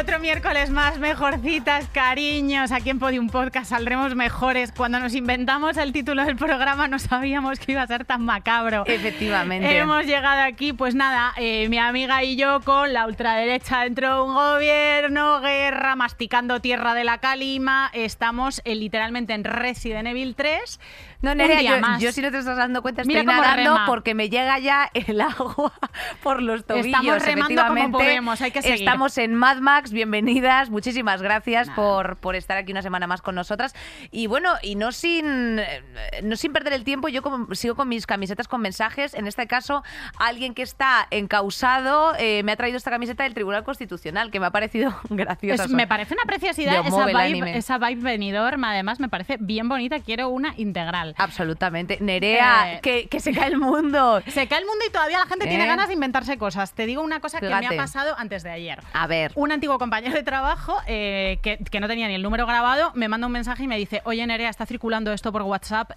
Otro miércoles más, mejorcitas, cariños. Aquí en Podium Podcast saldremos mejores. Cuando nos inventamos el título del programa no sabíamos que iba a ser tan macabro. Efectivamente. Hemos llegado aquí, pues nada, eh, mi amiga y yo con la ultraderecha dentro de un gobierno, guerra, masticando tierra de la calima. Estamos eh, literalmente en Resident Evil 3. No, Nerea, yo, más. yo si no te estás dando cuenta Mira estoy cómo nadando rema. porque me llega ya el agua por los tobillos. Estamos remando como efectivamente. podemos, hay que seguir. Estamos en Mad Max, bienvenidas, muchísimas gracias por, por estar aquí una semana más con nosotras. Y bueno, y no sin, eh, no sin perder el tiempo, yo como- sigo con mis camisetas con mensajes. En este caso, alguien que está encausado eh, me ha traído esta camiseta del Tribunal Constitucional, que me ha parecido graciosa. Es- me parece una preciosidad esa vibe, esa vibe venidor, además me parece bien bonita, quiero una integral. Absolutamente. Nerea, Eh, que, que se cae el mundo. Se cae el mundo y todavía la gente tiene ¿Eh? ganas de inventarse cosas. Te digo una cosa que me ha pasado antes de ayer. A ver. Un antiguo compañero de trabajo eh, que, que no tenía ni el número grabado me manda un mensaje y me dice, oye Nerea, está circulando esto por WhatsApp,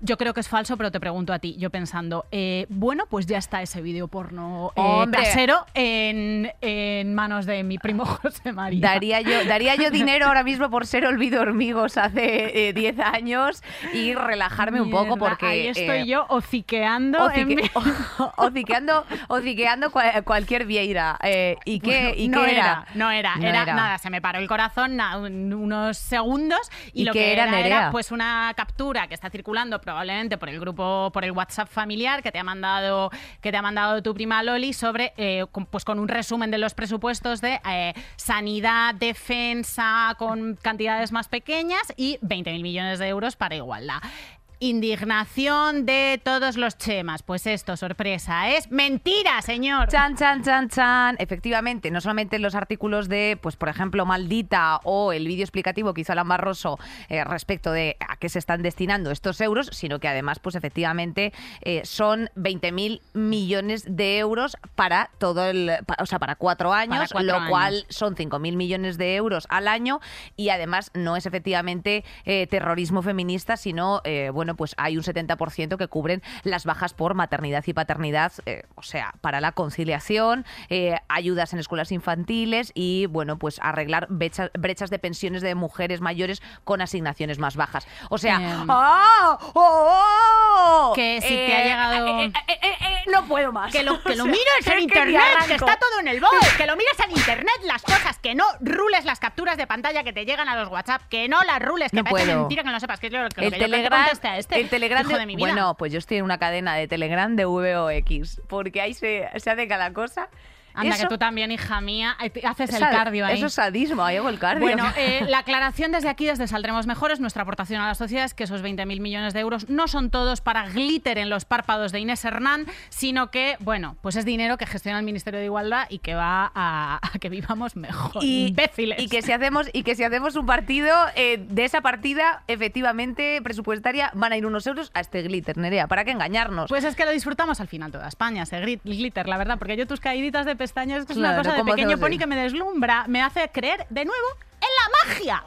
yo creo que es falso, pero te pregunto a ti. Yo pensando, bueno, pues ya está ese vídeo porno casero en, en manos de mi primo José María. Daría yo, daría yo dinero ahora mismo por ser olvido hormigos hace eh, 10 años y relajarme un poco porque... Ahí estoy eh, yo hociqueando. en hocique- mi- hociqueando, hociqueando cua- cualquier vieira. Eh, ¿Y qué, y no qué era, no era, No era, era. nada, se me paró el corazón na- un- unos segundos y, ¿Y lo que era, era, Nerea? era pues una captura que está circulando probablemente por el grupo, por el WhatsApp familiar que te ha mandado, que te ha mandado tu prima Loli sobre, eh, con, pues con un resumen de los presupuestos de sanidad, defensa con cantidades más pequeñas y 20.000 millones de euros para igualdad. 啦。Indignación de todos los chemas. Pues esto, sorpresa, es mentira, señor. Chan, chan, chan, chan. Efectivamente, no solamente los artículos de, pues por ejemplo, Maldita o el vídeo explicativo que hizo Alan Barroso eh, respecto de a qué se están destinando estos euros, sino que además, pues efectivamente, eh, son 20.000 millones de euros para todo el, o sea, para cuatro años, cuatro lo años. cual son 5.000 millones de euros al año y además no es efectivamente eh, terrorismo feminista, sino, eh, bueno, pues hay un 70% que cubren las bajas por maternidad y paternidad, eh, o sea, para la conciliación, eh, ayudas en escuelas infantiles y, bueno, pues arreglar brechas, brechas de pensiones de mujeres mayores con asignaciones más bajas. O sea, Em. ¡ah! ¡Oh! Que si te ha llegado- eh, eh, no puedo más. Que lo, que lo O sea, mires en internet, que está todo en el bol, que lo mires en internet las cosas, que no rules las capturas de pantalla que te llegan a los WhatsApp, que no las rules, que No parece puedo. mentira que no lo sepas, que es lo que, lo el yo Telegram, este el Telegram de, mi vida. Bueno, pues yo estoy en una cadena de Telegram de VOX, porque ahí se, se hace cada cosa. Anda, Eso- que tú también, hija mía, eh, haces el esa- cardio ahí. Eso es sadismo, ahí hago el cardio. Bueno, eh, la aclaración desde aquí, desde Saldremos Mejores, nuestra aportación a la sociedad es que esos 20.000 millones de euros no son todos para glitter en los párpados de Inés Hernán, sino que, bueno, pues es dinero que gestiona el Ministerio de Igualdad y que va a, a que vivamos mejor. Imbéciles. Y que si hacemos, y que si hacemos un partido, eh, de esa partida, efectivamente, presupuestaria, van a ir unos euros a este glitter, Nerea. ¿Para qué engañarnos? Pues es que lo disfrutamos al final toda España, ese glitter, la verdad, porque yo tus caíditas de pestañas es que es una cosa de ¿cómo pequeño pony que me deslumbra, me hace creer de nuevo en la magia.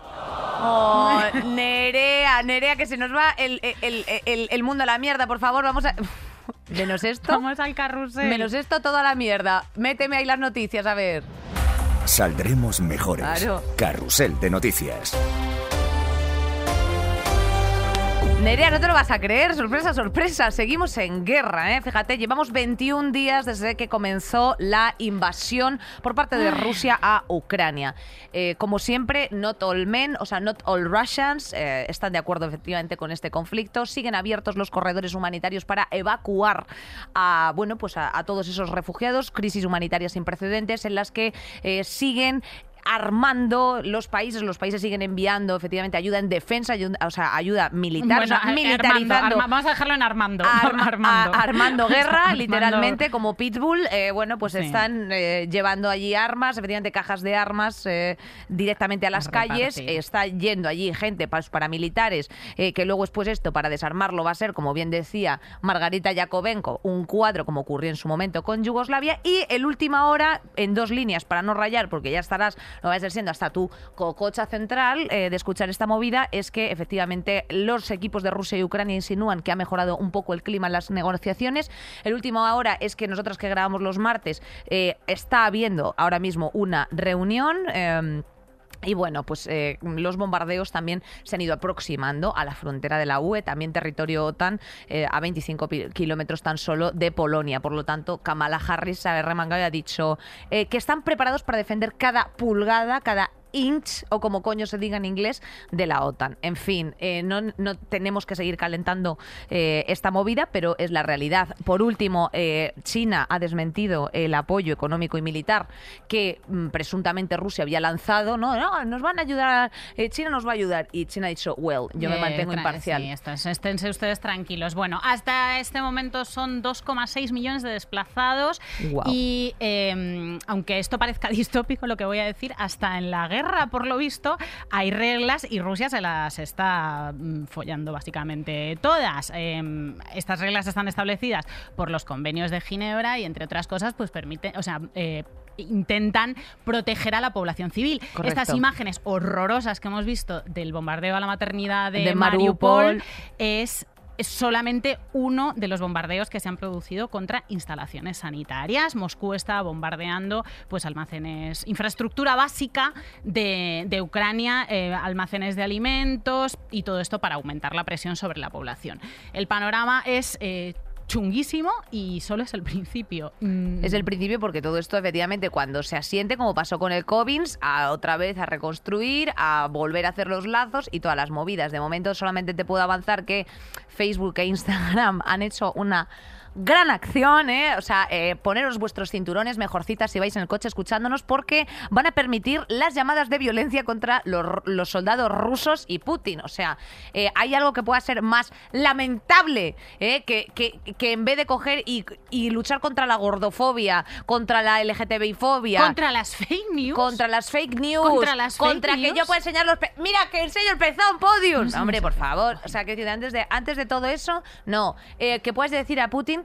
Oh, Nerea, Nerea, que se nos va el, el- el- el mundo a la mierda, por favor, vamos a... Menos esto. Vamos al carrusel. Menos esto, toda la mierda. Méteme ahí las noticias, a ver. Saldremos mejores. Claro. Carrusel de noticias. Nerea, no te lo vas a creer, sorpresa, sorpresa. Seguimos en guerra, ¿eh? Fíjate, llevamos 21 días desde que comenzó la invasión por parte de Rusia a Ucrania. Eh, como siempre, not all men, o sea, not all Russians, eh, están de acuerdo efectivamente con este conflicto. Siguen abiertos los corredores humanitarios para evacuar a, bueno, pues a, a todos esos refugiados. Crisis humanitaria sin precedentes en las que eh, siguen armando los países, los países siguen enviando efectivamente ayuda en defensa, ayuda- o sea, ayuda militar, o sea, Bueno, militarizando. Armando, Arma- vamos a dejarlo en Armando. Arma- Armando. a- armando guerra, Armando- literalmente, como Pitbull. eh, bueno, pues Sí. están eh, llevando allí armas, efectivamente cajas de armas eh, directamente a las A calles. está yendo allí gente pa- paramilitares, que luego después esto, para desarmarlo, va a ser, como bien decía Margarita Yakovenko, un cuadro como ocurrió en su momento con Yugoslavia. Y el última hora, en dos líneas, para no rayar, porque ya estarás lo va a ser siendo hasta tu cococha central eh, de escuchar esta movida, es que efectivamente los equipos de Rusia y Ucrania insinúan que ha mejorado un poco el clima en las negociaciones. El último ahora es que nosotros que grabamos los martes eh, está habiendo ahora mismo una reunión. em, y bueno, pues eh, los bombardeos también se han ido aproximando a la frontera de la UE, también territorio OTAN, eh, a 25 pi- kilómetros tan solo de Polonia. Por lo tanto, Kamala Harris se ha remangado y ha dicho eh, que están preparados para defender cada pulgada, cada inch, o como coño se diga en inglés, de la OTAN. En fin, eh, no, no tenemos que seguir calentando eh, esta movida, pero es la realidad. Por último, eh, China ha desmentido el apoyo económico y militar que mm, presuntamente Rusia había lanzado. No, no, nos van a ayudar, China nos va a ayudar. Y China ha dicho, well, yo me mantengo imparcial. Sí, esto es- esténse ustedes tranquilos. Bueno, hasta este momento son 2,6 millones de desplazados y eh, aunque esto parezca distópico lo que voy a decir, hasta en la guerra, por lo visto, hay reglas y Rusia se las está mm, follando básicamente todas. Eh, estas reglas están establecidas por los convenios de Ginebra y entre otras cosas, pues permiten, o sea, eh, intentan proteger a la población civil. Correcto. Estas imágenes horrorosas que hemos visto del bombardeo a la maternidad de, De Mariupol, Mariupol. es es solamente uno de los bombardeos que se han producido contra instalaciones sanitarias. Moscú está bombardeando pues almacenes, infraestructura básica de, de Ucrania, eh, almacenes de alimentos y todo esto para aumentar la presión sobre la población. El panorama es eh, chunguísimo y solo es el principio. Mm, Es el principio porque todo esto efectivamente cuando se asiente, como pasó con el Covins, a otra vez a reconstruir, a volver a hacer los lazos y todas las movidas. De momento solamente te puedo avanzar que Facebook e Instagram han hecho una gran acción, ¿eh? O sea, eh, poneros vuestros cinturones mejorcitas si vais en el coche escuchándonos porque van a permitir las llamadas de violencia contra los, los soldados rusos y Putin. O sea, eh, hay algo que pueda ser más lamentable ¿eh? que, que- que en vez de coger y, y luchar contra la gordofobia, contra la LGTBI-fobia, contra las fake news. contra las fake news, Contra las fake contra que yo pueda enseñar los pe- mira que enseño el pezón podium. No Hombre, por favor, o sea, que antes de antes de todo eso, no, Eh, que puedes decir a Putin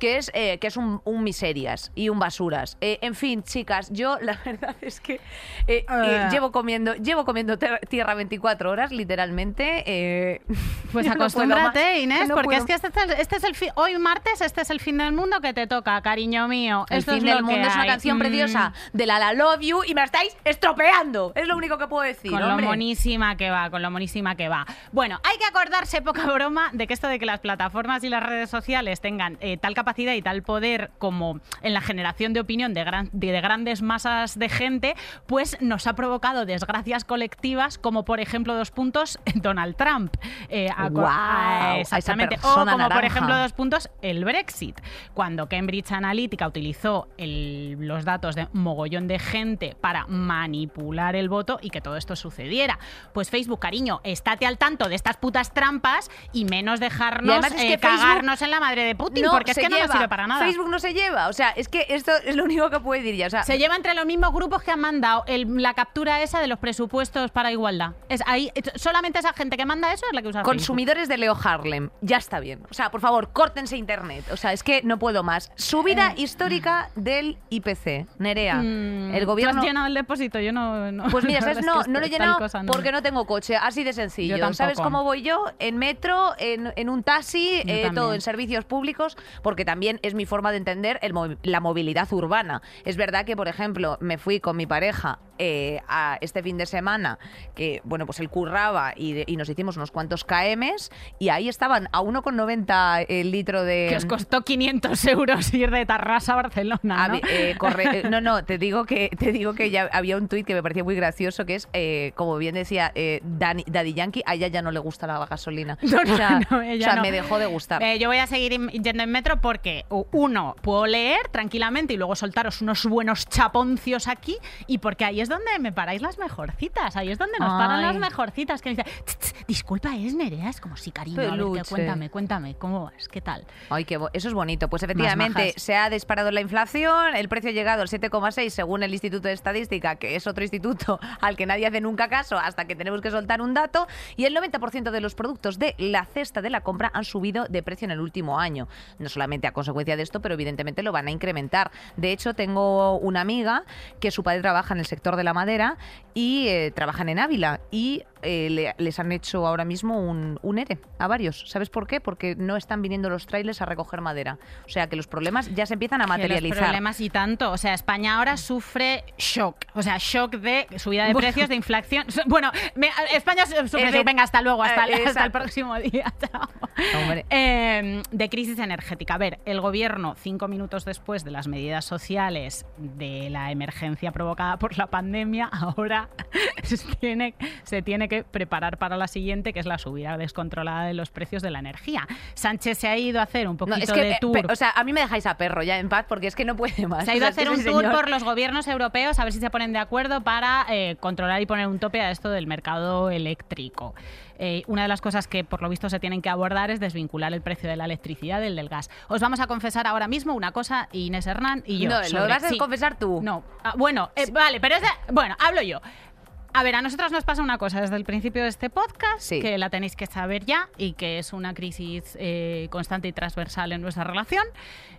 que es eh, que es un, un miserias y un basuras. Eh, en fin, chicas, yo la verdad es que eh, Ah. llevo comiendo llevo comiendo tierra 24 horas literalmente. eh, Pues no acostúmbrate, más. Inés, No porque puedo es que este este es el fin, hoy martes, este es el fin del mundo que te toca, cariño mío. El Esto fin es del mundo es una canción Mm, preciosa de la La Love You y me estáis estropeando. Es lo único que puedo decir, Con hombre. lo monísima que va, con lo monísima que va. Bueno, hay que acordarse, poca broma, de que esto de que las plataformas y las redes sociales tengan eh, tal capacidad y tal poder como en la generación de opinión de, gran- de- de grandes masas de gente, pues nos ha provocado desgracias colectivas, como por ejemplo dos puntos Donald Trump. Eh, a exactamente. O como por ejemplo dos puntos el Brexit. Cuando Cambridge Analytica utilizó el- los datos de mogollón de gente para manipular el voto y que todo esto sucediera. Pues Facebook, cariño, estate al tanto de estas putas trampas y menos dejarnos Y además es que eh, Facebook cagarnos en la madre de Putin, porque es que no lleva. nos sirve para nada. Facebook no se lleva. O sea, es que esto es lo único que puede decir ya. O sea, Se lleva entre los mismos grupos que han mandado el- la captura esa de los presupuestos para igualdad. Es ahí, solamente esa gente que manda eso es la que usa Facebook. consumidores de Leo Harlem. Ya está bien. O sea, por favor, córtense internet. O sea, es que no puedo más. Subida histórica del IPC. Nerea, Mm, el ¿tú gobierno... has llenado el depósito? Yo no. no- Pues mira, No, lo he llenado cosa no. porque no tengo coche, así de sencillo. ¿Sabes cómo voy yo? En metro, en, en un taxi, eh, todo en servicios públicos, porque también es mi forma de entender el la movilidad urbana. Es verdad que, por ejemplo, me fui con mi pareja eh, a este fin de semana, que, bueno, pues él curraba y, de- y nos hicimos unos cuantos KMs y ahí estaban a 1,90 el litro de... Que os costó 500 euros ir de Tarrasa a Barcelona, eh, corre- eh, no, no, te digo que te digo que ya había un tuit que me parecía muy gracioso que es, eh, como bien decía Dani- Daddy Yankee, a ella ya no le gusta la gasolina. No, no, o sea, no, ella o sea, me dejó de gustar. Yo voy a seguir yendo en metro porque, uno, puedo leer tranquilamente y luego soltaros unos buenos chaponcios aquí y porque ahí es donde me paráis las mejorcitas, ahí es donde nos paran Ay. las mejorcitas, que me dice, "Ch, ch, disculpa, ¿es Nerea? Es como, sí, cariño, a ver, Peluche. que cuéntame, cuéntame, ¿cómo vas? ¿Qué tal? Ay, qué bo- eso es bonito. Pues efectivamente, majas. se ha disparado la inflación, el precio ha llegado al 7,6 según el Instituto de Estadística, que es otro instituto al que nadie hace nunca caso hasta que tenemos que soltar un dato, y el 90% de los productos de la cesta de la compra han subido de precio en el último año. No solamente a consecuencia de esto, pero evidentemente lo van a incrementar. De hecho, tengo una amiga que su padre trabaja en el sector de la madera y eh, trabajan en Ávila y eh, le- les han hecho ahora mismo un, un ERE a varios. ¿Sabes por qué? Porque no están viniendo los trailers a recoger madera. O sea que los problemas ya se empiezan a Que los materializar. problemas y tanto. O sea, España ahora sufre shock. O sea, shock de subida de Bueno. precios, de inflación. Bueno, me- España su- sufre Eh, de- shock. Venga, hasta luego, hasta, eh, hasta el próximo día. Chao. Eh, de crisis energética. A ver, el gobierno, cinco minutos después de las medidas sociales de la emergencia provocada por la pandemia, ahora se tiene, se tiene que preparar para la siguiente, que es la subida descontrolada de los precios de la energía. Sánchez se ha ido a hacer un No, poquito es que, de eh, tour. o sea, a mí me dejáis a perro ya en paz porque es que no puede más. Se ha ido a sea, hacer un tour señor- por los gobiernos europeos a ver si se ponen de acuerdo para eh, controlar y poner un tope a esto del mercado eléctrico. Eh, una de las cosas que por lo visto se tienen que abordar es desvincular el precio de la electricidad del del gas. Os vamos a confesar ahora mismo una cosa, Inés Hernán y yo. No, lo sobre- vas a sí. confesar tú. No, Ah, bueno, eh, vale, pero es de- bueno, hablo yo. A ver, a nosotros nos pasa una cosa desde el principio de este podcast, Sí. que la tenéis que saber ya y que es una crisis eh, constante y transversal en nuestra relación.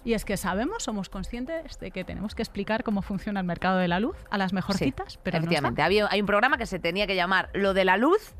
Y es que sabemos, somos conscientes de que tenemos que explicar cómo funciona el mercado de la luz a las Sí, mejorcitas, pero no efectivamente. Había, hay un programa que se tenía que llamar Lo de la luz.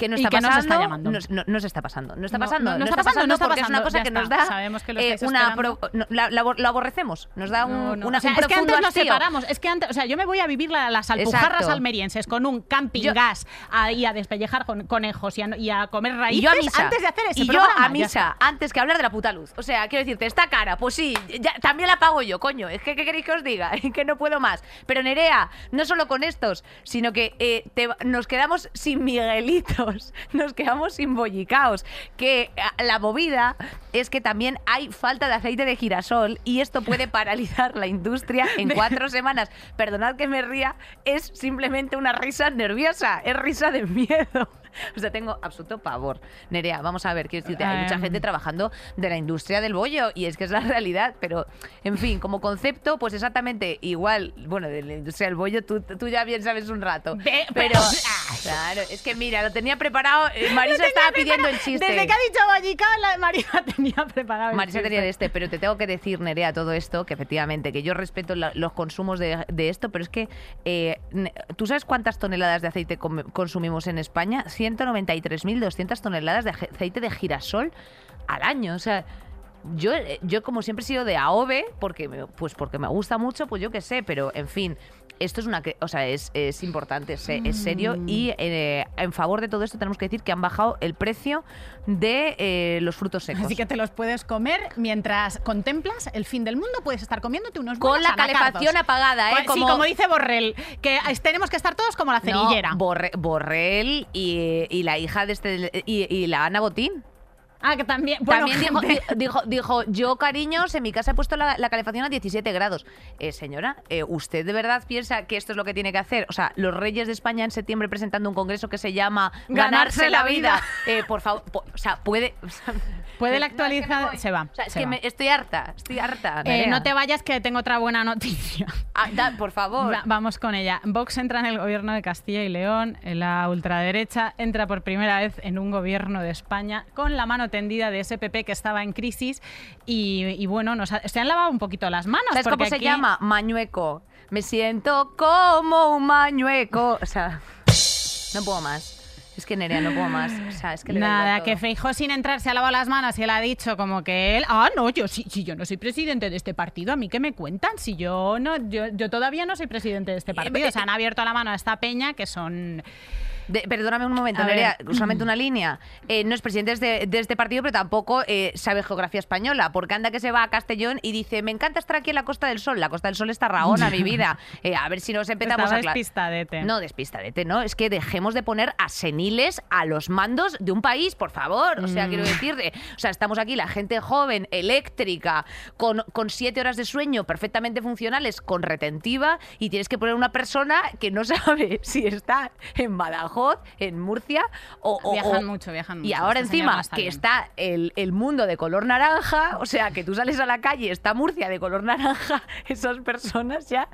Que no Y está pasando. No, se está pasando. No está pasando. no, no está pasando, porque es una cosa ya que nos da. Sabemos que lo eh, una pro- la, la lo aborrecemos. Nos da un, una, O sea, un es que antes nos separamos. Es que antes, o sea, yo me voy a vivir la- las alpujarras Exacto. almerienses con un camping Yo- gas ahí a despellejar con- conejos y a, y a comer raíces Y yo a misa. antes de hacer ese y yo a misa, antes que hablar de la puta luz. O sea, quiero decirte, esta cara, pues sí, ya- también la pago yo, coño. Es que, ¿qué queréis que os diga? que no puedo más. Pero Nerea, no solo con estos, sino que eh, te- nos quedamos sin Nos quedamos sin bollicaos. Que eh, la movida es que también hay falta de aceite de girasol y esto puede paralizar la industria en cuatro semanas. Perdonad que me ría, es simplemente una risa nerviosa, es risa de miedo. O sea, tengo absoluto pavor. Nerea, vamos a ver, quiero decirte, hay mucha Em. gente trabajando de la industria del bollo y es que es la realidad, pero en fin, como concepto, pues exactamente igual, bueno, de la industria del bollo tú, tú ya bien sabes un rato. Ve- pero, pero- claro, es que mira, lo tenía preparado, eh, Marisa estaba pidiendo el chiste. Desde que ha dicho Bollicao, la de Marisa tenía preparado. el Marisa chiste. tenía de este, pero te tengo que decir, Nerea, todo esto, que efectivamente, que yo respeto la- los consumos de, de esto, pero es que, eh, ¿tú sabes cuántas toneladas de aceite consumimos en España? 193.200 toneladas de aceite de girasol al año. O sea, yo, eh, yo como siempre he sido de AOVE, porque me, pues porque me gusta mucho, pues yo qué sé, pero en fin. Esto es una, que- o sea, es, es importante, es, es serio Mm. y eh, en favor de todo esto tenemos que decir que han bajado el precio de eh, los frutos secos. Así que te los puedes comer mientras contemplas el fin del mundo. Puedes estar comiéndote unos Con la anacardos. calefacción apagada, ¿eh? Sí, como dice Borrell, que tenemos que estar todos como la cerillera. No, Borre- Borrell y, y la hija de este y, y la Ana Botín. Ah, que también. Bueno, También dijo, yo cariños, en mi casa he puesto la, la calefacción a 17 grados. Eh, señora, eh, ¿usted de verdad piensa que esto es lo que tiene que hacer? O sea, los reyes de España en septiembre presentando un congreso que se llama Ganarse la vida. Eh, por favor, po- o sea, puede... o sea, Puede no, la es que me actualizar- se va, O sea, es se que me- estoy harta, estoy harta. No te vayas que tengo otra buena noticia. Ah, da, por favor. Va- vamos con ella. Vox entra en el gobierno de Castilla y León. La ultraderecha entra por primera vez en un gobierno de España con la mano tendida de ese PP que estaba en crisis. Y, y bueno, nos ha- se han lavado un poquito las manos. ¿Sabes cómo se llama? Mañueco. Me siento como un mañueco. O sea, no puedo más. Es que Nerea, no puedo más. O sea, es que le da Nada, que. Feijó sin entrar se ha lavado las manos y él ha dicho como que él, ah, no, yo sí, sí, yo no soy presidente de este partido, a mí qué me cuentan, si yo no, yo, yo todavía no soy presidente de este partido, eh, se han abierto la mano a esta peña que son De- perdóname un momento, Nerea, ver. solamente una línea. Eh, no es presidente de este, de este partido, pero tampoco eh, sabe geografía española, porque anda que se va a Castellón y dice, me encanta estar aquí en la Costa del Sol. La Costa del Sol está Raona, mi vida. Eh, a ver si nos empezamos Estaba a... despistadete. No, despistadete, ¿no? Es que dejemos de poner a seniles a los mandos de un país, por favor. O sea, quiero decirte, o sea, estamos aquí la gente joven, eléctrica, con, con siete horas de sueño perfectamente funcionales, con retentiva, y tienes que poner una persona que no sabe si está en Badajoz Badajoz, en Murcia. O, o- Viajan o- mucho, viajan Y mucho. ahora Este señor encima que está el, el mundo de color naranja, o sea, que tú sales a la calle, está Murcia de color naranja, esas personas ya,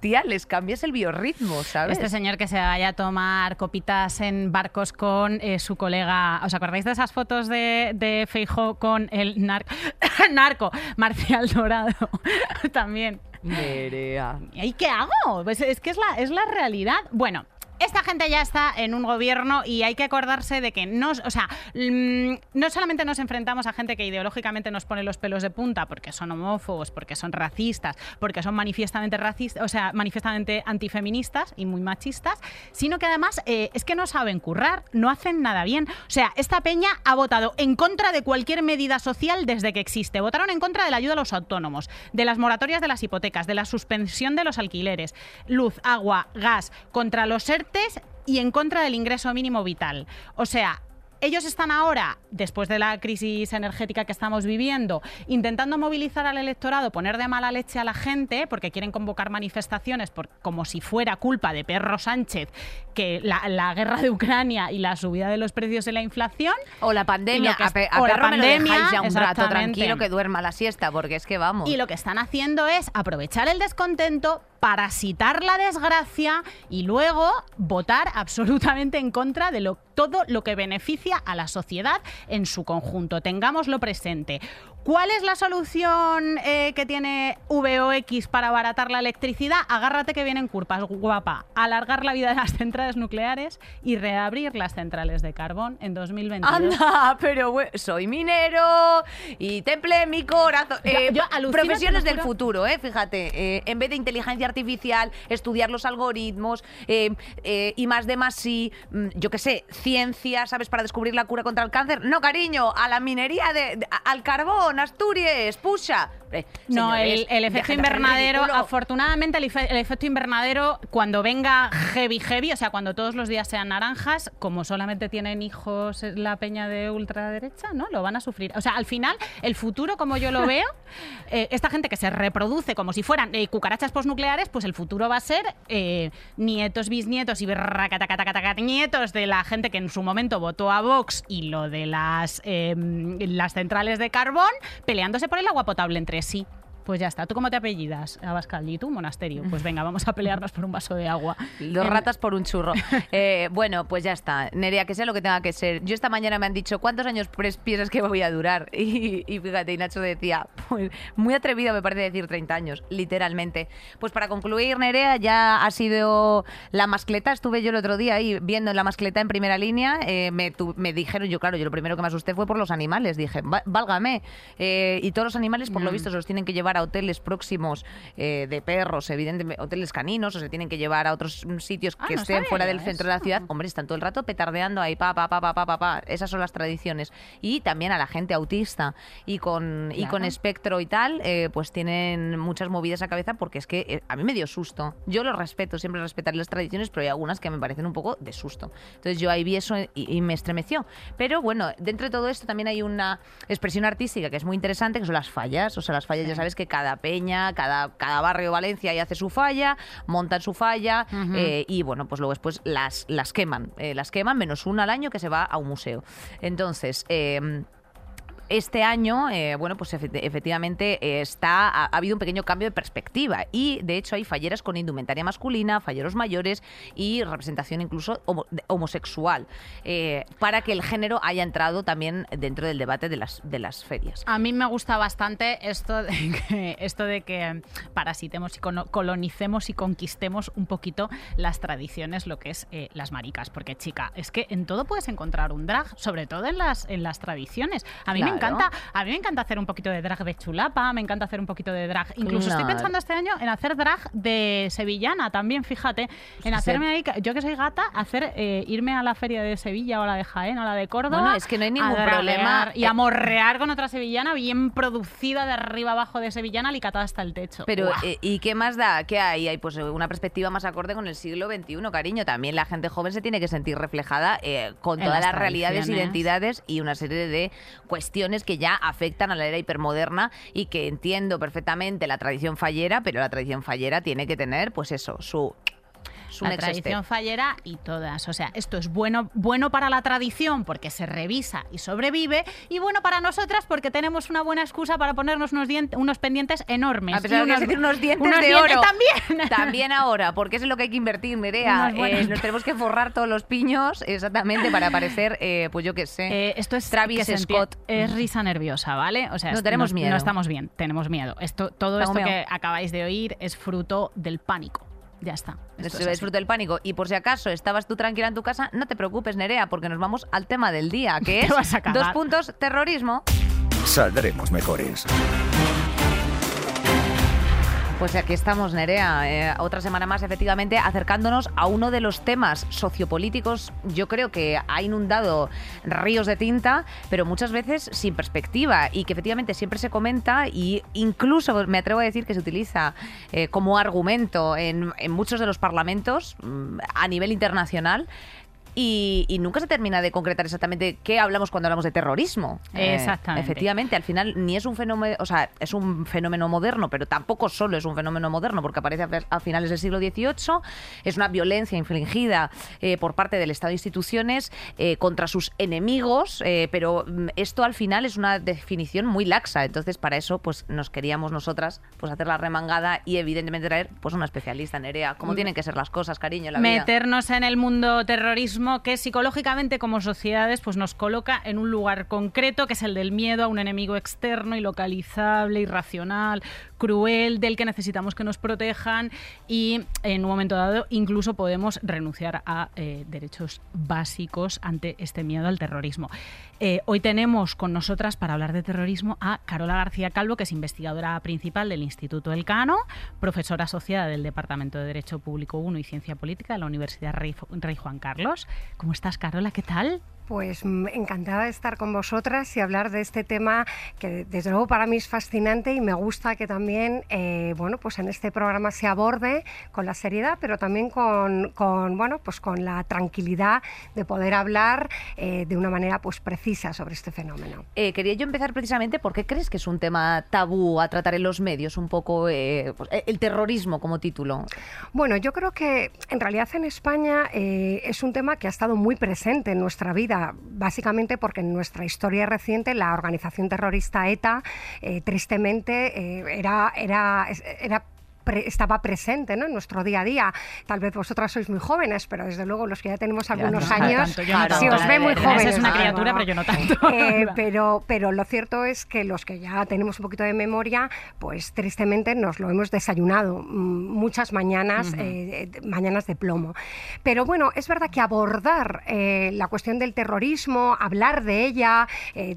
tía, les cambias el biorritmo, ¿sabes? Este señor que se vaya a tomar copitas en barcos con eh, su colega. ¿Os acordáis de esas fotos de, de Feijóo con el nar- narco Marcial Dorado? También. Nerea. ¿Y qué hago? Pues es que es la, es la realidad. Bueno. Esta gente ya está en un gobierno y hay que acordarse de que no, o sea, mm, no solamente nos enfrentamos a gente que ideológicamente nos pone los pelos de punta porque son homófobos, porque son racistas, porque son manifiestamente racistas, o sea, manifiestamente antifeministas y muy machistas, sino que además eh, es que no saben currar, no hacen nada bien. O sea, esta peña ha votado en contra de cualquier medida social desde que existe. Votaron en contra de la ayuda a los autónomos, de las moratorias de las hipotecas, de la suspensión de los alquileres, luz, agua, gas, contra los Y en contra del ingreso mínimo vital. O sea, ellos están ahora, después de la crisis energética que estamos viviendo, intentando movilizar al electorado, poner de mala leche a la gente, porque quieren convocar manifestaciones por- como si fuera culpa de Perro Sánchez, que la, la guerra de Ucrania y la subida de los precios de la inflación. O la Y pandemia, que a, pe- a o la perro me lo dejáis pandemia, ya un rato tranquilo que duerma la siesta, porque es que vamos. Y lo que están haciendo es aprovechar el descontento, parasitar la desgracia y luego votar absolutamente en contra de todo lo que beneficia a la sociedad en su conjunto. Tengámoslo presente. ¿Cuál es la solución eh, que tiene VOX para abaratar la electricidad? Agárrate que vienen curpas, guapa. Alargar la vida de las centrales nucleares y reabrir las centrales de carbón en 2022. Anda, pero soy minero y temple mi corazón. Yo- Eh, yo alucino, profesiones del futuro, eh, fíjate. eh, en vez de inteligencia artificial, estudiar los algoritmos eh, y más de más sí, mm, yo qué sé, ciencia, ¿sabes? Para descubrir la cura contra el cáncer. No, cariño, a la minería, de, al carbón, Asturias, pucha. No, el, señores, el efecto invernadero, afortunadamente el, efe- el efecto invernadero cuando venga heavy heavy, o sea, cuando todos los días sean naranjas, como solamente tienen hijos la peña de ultraderecha, ¿no? Lo van a sufrir. O sea, al final, el futuro, como yo lo veo, eh, esta gente que se reproduce como si fueran eh, cucarachas postnucleares, pues el futuro va a ser eh, nietos, bisnietos y nietos de la gente que en su momento votó a Vox y lo de las, las centrales de carbón peleándose por el agua potable entre sí. Pues ya está. ¿Tú cómo te apellidas? Abascal y tú, monasterio. Pues venga, vamos a pelearnos por un vaso de agua. Dos ratas por un churro. Eh, bueno, pues ya está. Nerea, que sea lo que tenga que ser. Yo esta mañana me han dicho, ¿cuántos años piensas que voy a durar? Y, y fíjate, y Nacho decía, pues muy atrevido me parece decir 30 años, literalmente. Pues para concluir, Nerea, ya ha sido la mascleta. Estuve yo el otro día ahí viendo la mascleta en primera línea. eh, me, tu- me dijeron, yo claro, yo lo primero que me asusté fue por los animales. Dije, "Va- válgame. Eh, y todos los animales, por lo Mm. visto, se los tienen que llevar a hoteles próximos eh, de perros, evidentemente, hoteles caninos, o se tienen que llevar a otros mm, sitios Ah, que no estén sabía fuera del centro de la eso. ciudad. Hombre, están todo el rato petardeando ahí, pa, pa, pa, pa, pa, pa, pa. Esas son las tradiciones. Y también a la gente autista y con, y con Claro. espectro y tal, eh, pues tienen muchas movidas a cabeza porque es que eh, a mí me dio susto. Yo lo respeto, siempre respetaré las tradiciones, pero hay algunas que me parecen un poco de susto. Entonces yo ahí vi eso y, y me estremeció. Pero bueno, dentro de todo esto también hay una expresión artística que es muy interesante, que son las fallas. O sea, las fallas ya sabes que cada peña, cada, cada barrio de Valencia ahí hace su falla, montan su falla eh, y bueno, pues luego después las, las queman. Eh, las queman menos una al año que se va a un museo. Entonces... eh, este año, eh, bueno, pues efe- efectivamente eh, está, ha, ha habido un pequeño cambio de perspectiva y de hecho hay falleras con indumentaria masculina, falleros mayores y representación incluso homosexual eh, para que el género haya entrado también dentro del debate de las, de las ferias. A mí me gusta bastante esto de que, esto de que parasitemos y colonicemos y conquistemos un poquito las tradiciones, lo que es las maricas. Porque, chica, es que en todo puedes encontrar un drag, sobre todo en las, en las tradiciones. A mí me Claro. Encanta, a mí me encanta hacer un poquito de drag de chulapa, me encanta hacer un poquito de drag. Incluso estoy pensando este año en hacer drag de sevillana también, fíjate. En hacerme ahí, yo que soy gata, hacer eh, irme a la feria de Sevilla o la de Jaén o la de Córdoba. Bueno, es que no hay ningún problema. Y a morrear con otra sevillana bien producida de arriba abajo de sevillana, alicatada hasta el techo. Pero, Guau. eh, ¿y qué más da? ¿Qué hay? Hay pues una perspectiva más acorde con el siglo XXI, cariño. También la gente joven se tiene que sentir reflejada eh, con En todas las las realidades, identidades y una serie de cuestiones que ya afectan a la era hipermoderna y que entiendo perfectamente la tradición fallera, pero la tradición fallera tiene que tener, pues eso, su Es la tradición fallera y todas. O sea, esto es bueno, bueno para la tradición porque se revisa y sobrevive y bueno para nosotras porque tenemos una buena excusa para ponernos unos, unos pendientes enormes. A pesar Y de que decir unos dientes unos de dientes oro. también. También ahora, porque eso es lo que hay que invertir, Nerea. Unos. Eh, nos tenemos que forrar todos los piños exactamente para parecer, eh, pues yo qué sé. Eh, esto es Travis Scott. Es risa nerviosa, ¿vale? O sea, No tenemos miedo. No estamos bien, tenemos miedo. Esto, todo Tengo esto miedo. que acabáis de oír es fruto del pánico. Ya está. Es, Esto es así. fruto del pánico. Y por si acaso estabas tú tranquila en tu casa, no te preocupes, Nerea, porque nos vamos al tema del día, que Te es vas a dos puntos terrorismo. Saldremos mejores. Pues aquí estamos, Nerea, eh, otra semana más, efectivamente, acercándonos a uno de los temas sociopolíticos, yo creo que ha inundado ríos de tinta, pero muchas veces sin perspectiva y que efectivamente siempre se comenta y incluso me atrevo a decir que se utiliza eh, como argumento en, muchos de los parlamentos mm, a nivel internacional. Y, y nunca se termina de concretar exactamente qué hablamos cuando hablamos de terrorismo. Eh, Exactamente. efectivamente, al final ni es un fenómeno, o sea, es un fenómeno moderno, pero tampoco solo es un fenómeno moderno, porque aparece a, a finales del siglo XVIII, es una violencia infligida eh, por parte del Estado e instituciones eh, contra sus enemigos, pero mm, esto al final es una definición muy laxa, entonces para eso pues nos queríamos nosotras pues hacer la remangada y evidentemente traer pues una especialista, Nerea, cómo tienen que ser las cosas, cariño, en vida. meternos en el mundo terrorismo que psicológicamente como sociedades pues nos coloca en un lugar concreto que es el del miedo a un enemigo externo ilocalizable, irracional, cruel, del que necesitamos que nos protejan y en un momento dado incluso podemos renunciar a eh, derechos básicos ante este miedo al terrorismo. Eh, hoy tenemos con nosotras para hablar de terrorismo a Carola García Calvo, que es investigadora principal del Instituto Elcano, profesora asociada del Departamento de Derecho Público 1 y Ciencia Política de la Universidad Rey Juan Carlos. ¿Cómo estás, Carola? ¿Qué tal? Pues mm, encantada de estar con vosotras y hablar de este tema que desde luego para mí es fascinante y me gusta que también, eh, bueno, pues en este programa se aborde con la seriedad, pero también con, con, bueno, pues con la tranquilidad de poder hablar eh, de una manera pues precisa sobre este fenómeno. Eh, quería yo empezar precisamente porque crees que es un tema tabú a tratar en los medios, un poco pues, el terrorismo como título. Bueno, yo creo que en realidad en España es un tema que ha estado muy presente en nuestra vida, básicamente porque en nuestra historia reciente la organización terrorista ETA, eh, tristemente, eh, era, era, era pre- estaba presente ¿no? en nuestro día a día. Tal vez vosotras sois muy jóvenes, pero desde luego los que ya tenemos Ya, algunos no, años, tanto, no tanto, os ve muy jóvenes. Es una criatura, pero yo no tanto. Eh, pero, pero lo cierto es que los que ya tenemos un poquito de memoria, pues tristemente nos lo hemos desayunado mm, muchas mañanas, eh, de- mañanas de plomo. Pero bueno, es verdad que abordar eh, la cuestión del terrorismo, hablar de ella,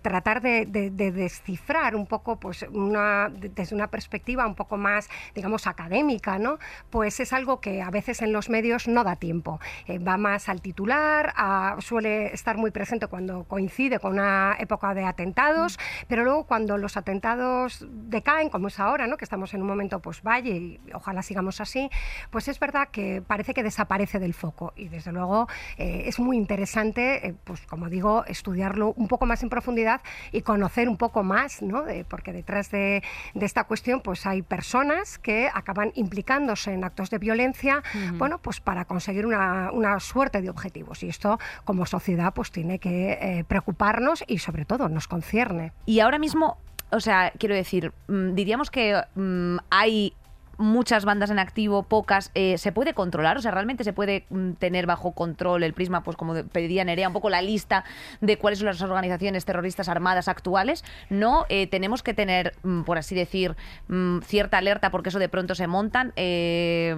tratar de, de- de descifrar un poco, pues una, desde una perspectiva un poco más, digamos, académica, ¿no? Pues es algo que a veces en los medios no da tiempo. Eh, va más al titular, a- suele estar muy presente cuando coincide con una época de atentados, pero luego cuando los atentados decaen, como es ahora, ¿no? que estamos en un momento pues valle y ojalá sigamos así, pues es verdad que parece que desaparece del foco y desde luego eh, es muy interesante, eh, pues como digo, estudiarlo un poco más en profundidad y conocer un poco más, ¿no? De- porque detrás de, de esta cuestión pues hay personas que acaban implicándose en actos de violencia, bueno, pues para conseguir una, una suerte de objetivos y esto como sociedad pues tiene que eh, preocuparnos y sobre todo nos concierne. Y ahora mismo, o sea, quiero decir, mm, diríamos que mm, hay muchas bandas en activo, pocas, eh, ¿se puede controlar? O sea, ¿realmente se puede mm, tener bajo control el prisma, pues como pediría Nerea, un poco la lista de cuáles son las organizaciones terroristas armadas actuales? No, eh, tenemos que tener, mm, por así decir, mm, cierta alerta porque eso de pronto se montan, eh,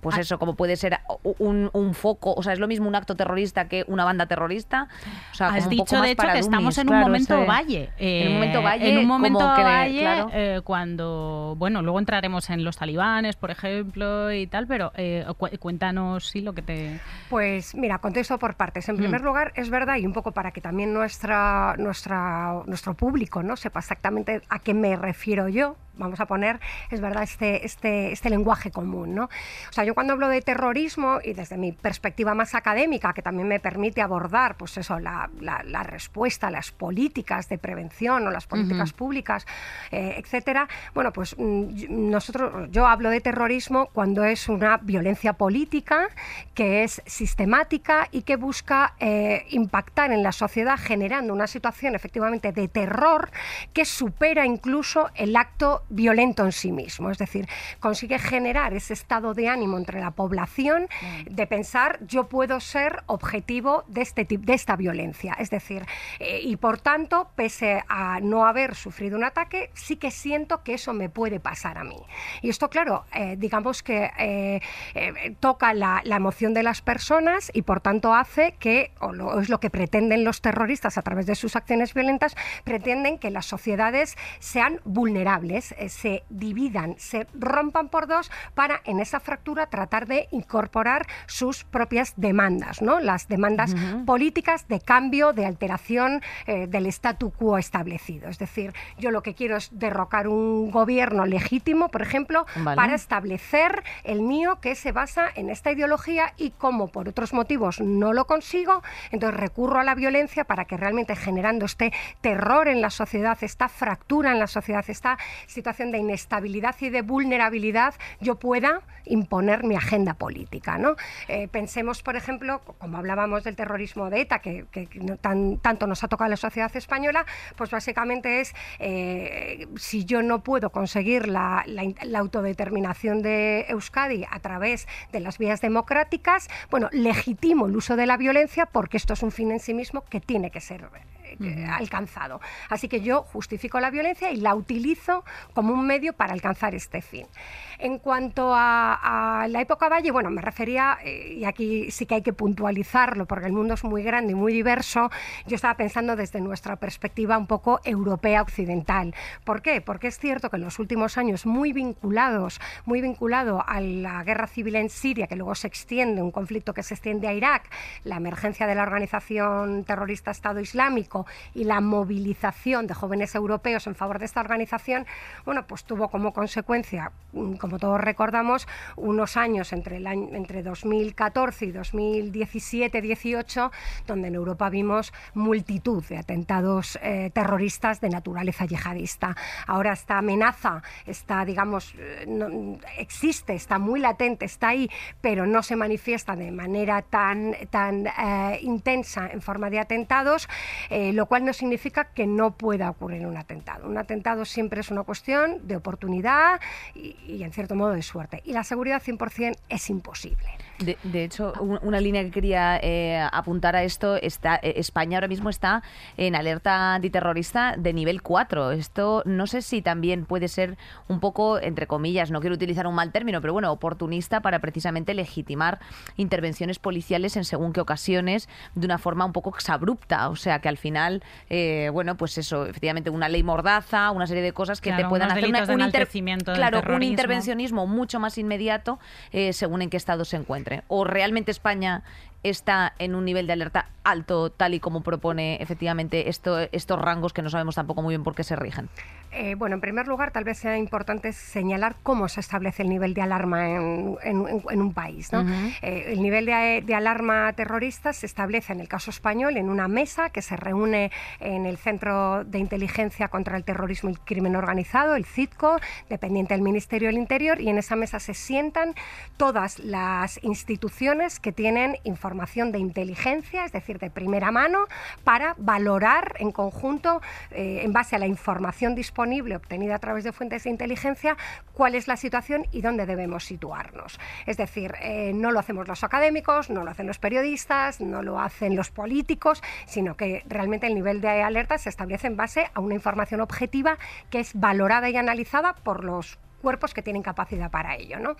pues Ah. eso, como puede ser u- un, un foco, o sea, es lo mismo un acto terrorista que una banda terrorista. O sea, como Has un poco dicho, más de hecho, que estamos en un momento ese- valle. en un momento valle, En un como momento que, valle, claro. cuando. Bueno, luego entraremos en los talibanes, por ejemplo, y tal, pero eh, cu- cuéntanos, sí, lo que te. Pues mira, contesto por partes. En primer lugar, es verdad, y un poco para que también nuestra, nuestra, nuestro público ¿no? sepa exactamente a qué me refiero yo, vamos a poner, es verdad, este, este, este lenguaje común. ¿no? O sea, yo cuando hablo de terrorismo y desde mi perspectiva más académica, que también me permite abordar pues eso, la, la, respuesta, las políticas de prevención o las políticas públicas, eh, etcétera, bueno, pues mm, nosotros, yo hablo de terrorismo cuando es una violencia política que es sistemática y que busca eh, impactar en la sociedad generando una situación efectivamente de terror que supera incluso el acto violento en sí mismo. Es decir, consigue generar ese estado de ánimo entre la población mm. de pensar yo puedo ser objetivo de, este, de esta violencia. Es decir, eh, y por tanto, pese a no haber sufrido un ataque, sí que siento que eso me puede pasar a mí. Y esto, claro, eh, digamos que eh, toca la, emoción de las personas y por tanto hace que, o es lo que pretenden los terroristas a través de sus acciones violentas, pretenden que las sociedades sean vulnerables, se dividan, se rompan por dos para en esa fractura tratar de incorporar sus propias demandas, ¿no? las demandas políticas de cambio, de alteración eh, del statu quo establecido. Es decir, yo lo que quiero es derrocar un gobierno legítimo, por ejemplo, para establecer el mío que se basa en esta ideología y como por otros motivos no lo consigo, entonces recurro a la violencia para que realmente generando este terror en la sociedad, esta fractura en la sociedad, esta situación de inestabilidad y de vulnerabilidad, yo pueda imponer mi agenda política. ¿no? Eh, pensemos, por ejemplo, como hablábamos del terrorismo de ETA, que, tan, tanto nos ha tocado la sociedad española, pues básicamente es eh, si yo no puedo conseguir la, autodeterminación de Euskadi a través de las vías democráticas, bueno, legitimo el uso de la violencia porque esto es un fin en sí mismo que tiene que ser alcanzado. Así que yo justifico la violencia y la utilizo como un medio para alcanzar este fin. En cuanto a, la época Valle, bueno, me refería, eh, y aquí sí que hay que puntualizarlo porque el mundo es muy grande y muy diverso, yo estaba pensando desde nuestra perspectiva un poco europea occidental. ¿Por qué? Porque es cierto que en los últimos años muy vinculados, muy vinculado a la guerra civil en Siria, que luego se extiende, un conflicto que se extiende a Irak, la emergencia de la organización terrorista Estado Islámico y la movilización de jóvenes europeos en favor de esta organización, bueno, pues tuvo como consecuencia, como todos recordamos, unos años entre, entre 2014 y 2017-18, donde en Europa vimos multitud de atentados eh, terroristas de naturaleza yihadista. Ahora esta amenaza está, digamos, eh, existe, está muy latente, está ahí, pero no se manifiesta de manera tan, tan eh, intensa en forma de atentados, lo cual no significa que no pueda ocurrir un atentado. Un atentado siempre es una cuestión de oportunidad y, y en cierto modo de suerte. Y la seguridad 100% es imposible. De, hecho, una línea que quería eh, apuntar a esto, está, eh, España ahora mismo está en alerta antiterrorista de nivel 4. Esto no sé si también puede ser un poco, entre comillas, no quiero utilizar un mal término, pero bueno, oportunista para precisamente legitimar intervenciones policiales en según qué ocasiones de una forma un poco exabrupta. O sea, que al final, eh, bueno, pues eso, efectivamente, una ley mordaza, una serie de cosas que te puedan hacer un, claro, un mucho más inmediato según en qué estado se encuentra. ¿O realmente España está en un nivel de alerta alto, tal y como propone efectivamente esto, estos rangos que no sabemos tampoco muy bien por qué se rigen? Eh, bueno, en primer lugar, tal vez sea importante señalar cómo se establece el nivel de alarma en, un país. Eh, el nivel de, alarma terrorista se establece en el caso español en una mesa que se reúne en el Centro de Inteligencia contra el Terrorismo y el Crimen Organizado, el CITCO, dependiente del Ministerio del Interior, y en esa mesa se sientan todas las instituciones que tienen información de inteligencia, es decir, de primera mano, para valorar en conjunto, eh, en base a la información disponible, obtenida a través de fuentes de inteligencia cuál es la situación y dónde debemos situarnos. Es decir, eh, no lo hacemos los académicos, no lo hacen los periodistas, no lo hacen los políticos, sino que realmente el nivel de alerta se establece en base a una información objetiva que es valorada y analizada por los cuerpos que tienen capacidad para ello. ¿no?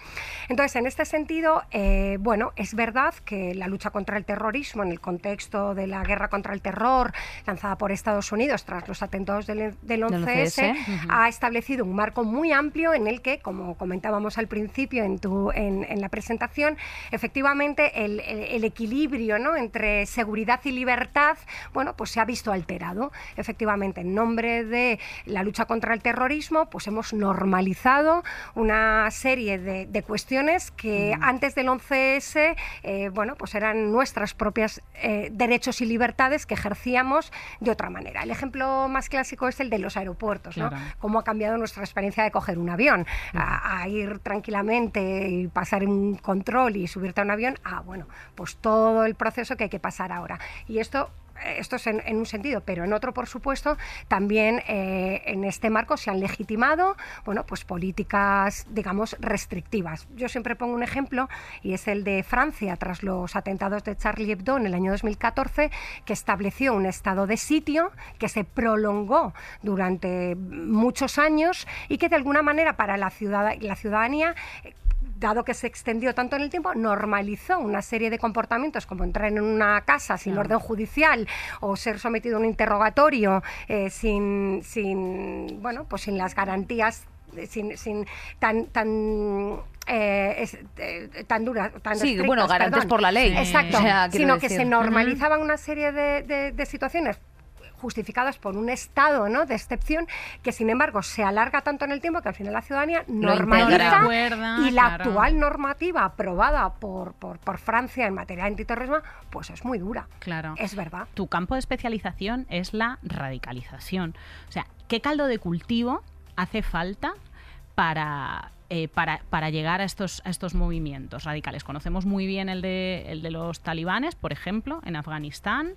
Entonces, en este sentido, eh, bueno, es verdad que la lucha contra el terrorismo en el contexto de la guerra contra el terror lanzada por Estados Unidos tras los atentados del, 11S, ha establecido un marco muy amplio en el que, como comentábamos al principio en, tu, en, la presentación, efectivamente el, equilibrio ¿no? entre seguridad y libertad, bueno, pues se ha visto alterado. Efectivamente, en nombre de la lucha contra el terrorismo, pues hemos normalizado una serie de, cuestiones que antes del 11S, eh, bueno, pues eran nuestras propias eh, derechos y libertades que ejercíamos de otra manera. El ejemplo más clásico es el de los aeropuertos, ¿no? Cómo ha cambiado nuestra experiencia de coger un avión, a, ir tranquilamente y pasar un control y subirte a un avión, ah, bueno, pues todo el proceso que hay que pasar ahora. Y esto esto es en, un sentido, pero en otro, por supuesto, también eh, en este marco se han legitimado bueno, pues políticas, digamos, restrictivas. Yo siempre pongo un ejemplo y es el de Francia tras los atentados de Charlie Hebdo en el año 2014, que estableció un estado de sitio que se prolongó durante muchos años y que de alguna manera para la, la ciudadanía dado que se extendió tanto en el tiempo, normalizó una serie de comportamientos como entrar en una casa sin orden judicial o ser sometido a un interrogatorio eh, sin, sin, bueno, pues sin las garantías eh, sin, sin tan tan eh, tan duras tan sí bueno garantes por la ley. Exacto. Sino que se normalizaban una serie de, de situaciones justificadas por un estado ¿no? de excepción que, sin embargo, se alarga tanto en el tiempo que al final la ciudadanía normaliza y la actual normativa aprobada por, por, por, Francia en materia de antiterrorismo, pues es muy dura. Claro. Es verdad. Tu campo de especialización es la radicalización. O sea, ¿qué caldo de cultivo hace falta para eh, para, para, llegar a estos, a estos movimientos radicales. Conocemos muy bien el de, el de los talibanes, por ejemplo, en Afganistán,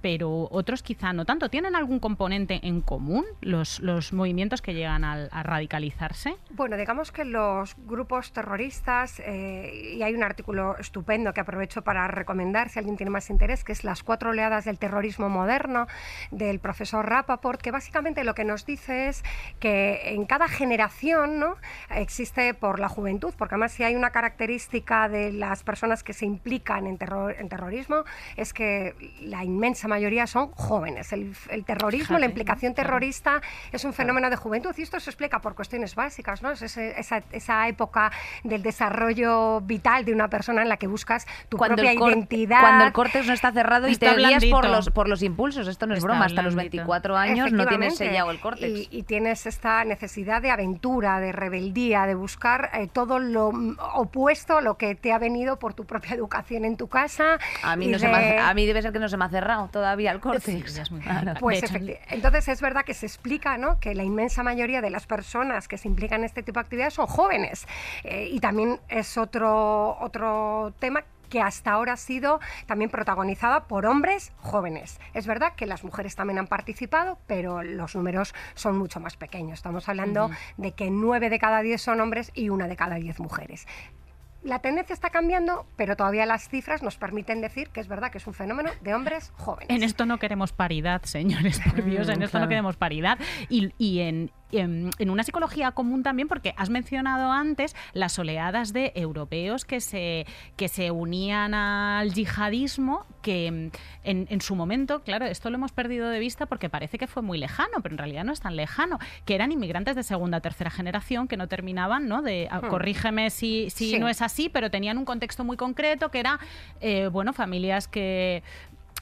pero otros quizá no tanto. ¿Tienen algún componente en común los, los movimientos que llegan a, radicalizarse? Bueno, digamos que los grupos terroristas, eh, y hay un artículo estupendo que aprovecho para recomendar si alguien tiene más interés, que es Las cuatro oleadas del terrorismo moderno, del profesor Rappaport, que básicamente lo que nos dice es que en cada generación ¿no? existe por la juventud, porque además si hay una característica de las personas que se implican en, terror, en terrorismo, es que la inmensa mayoría son jóvenes. El, terrorismo, la implicación terrorista es un fenómeno de juventud y esto se explica por cuestiones básicas, ¿no? Es esa, época del desarrollo vital de una persona en la que buscas tu propia identidad. Cuando el córtex no está cerrado y te guías por los, por los impulsos. Esto no es broma, hasta los 24 años no tienes sellado el córtex. Y, tienes esta necesidad de aventura, de rebeldía, de buscar eh, todo lo opuesto a lo que te ha venido por tu propia educación en tu casa. A mí, no se a mí debe ser que no se me ha cerrado todavía el corte. Pues entonces es verdad que se explica ¿no? que la inmensa mayoría de las personas que se implican en este tipo de actividades son jóvenes. Eh, y también es otro, otro tema que hasta ahora ha sido también protagonizada por hombres jóvenes. Es verdad que las mujeres también han participado, pero los números son mucho más pequeños. Estamos hablando de que nueve de cada diez son hombres y una de cada diez mujeres la tendencia está cambiando, pero todavía las cifras nos permiten decir que es verdad que es un fenómeno de hombres jóvenes. En esto no queremos paridad, señores, por Dios, en mm, esto no queremos paridad. Y, y en, en, una psicología común también, porque has mencionado antes las oleadas de europeos que se, que se unían al yihadismo, que en, en, su momento, claro, esto lo hemos perdido de vista porque parece que fue muy lejano, pero en realidad no es tan lejano, que eran inmigrantes de segunda, tercera generación que no terminaban, ¿no? De, ah, hmm. corrígeme si, si no es así, pero tenían un contexto muy concreto que era, eh, bueno, familias que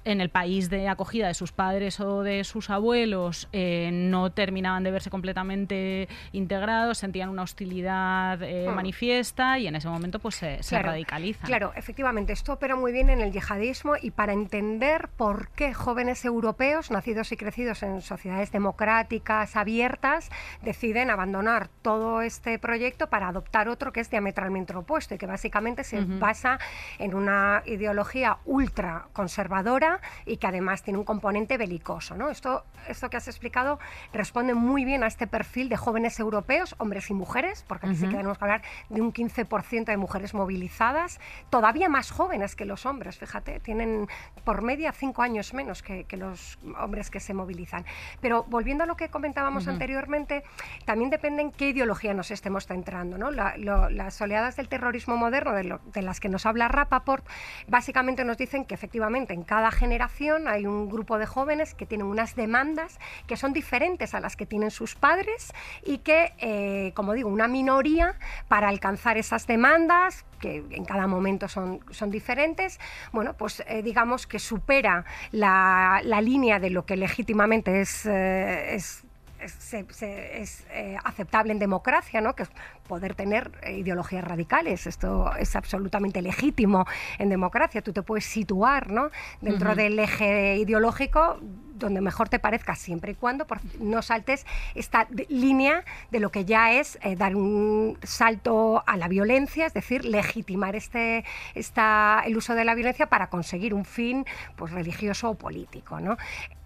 en el país de acogida de sus padres o de sus abuelos eh, no terminaban de verse completamente integrados, sentían una hostilidad eh, hmm. manifiesta y en ese momento pues se, se radicalizan. Claro, efectivamente, esto opera muy bien en el yihadismo y para entender por qué jóvenes europeos, nacidos y crecidos en sociedades democráticas abiertas, deciden abandonar todo este proyecto para adoptar otro que es diametralmente opuesto y que básicamente se basa en una ideología ultra conservadora y que además tiene un componente belicoso. ¿no? Esto, esto que has explicado responde muy bien a este perfil de jóvenes europeos, hombres y mujeres, porque aquí sí que tenemos que hablar de un 15% de mujeres movilizadas, todavía más jóvenes que los hombres, fíjate, tienen por media cinco años menos que, los hombres que se movilizan. Pero volviendo a lo que comentábamos anteriormente, también depende en qué ideología nos estemos centrando. ¿no? las oleadas del terrorismo moderno, de, de las que nos habla Rapaport, básicamente nos dicen que efectivamente en cada generación hay un grupo de jóvenes que tienen unas demandas que son diferentes a las que tienen sus padres y que, eh, como digo, una minoría para alcanzar esas demandas, que en cada momento son, son diferentes, bueno, pues eh, digamos que supera la, línea de lo que legítimamente es, eh, es es, eh, aceptable en democracia, ¿no? que es poder tener ideologías radicales. Esto es absolutamente legítimo en democracia. Tú te puedes situar ¿no? dentro del eje ideológico donde mejor te parezca, siempre y cuando no saltes esta línea de lo que ya es eh, dar un salto a la violencia, es decir, legitimar este, esta, el uso de la violencia para conseguir un fin pues, religioso o político. ¿no?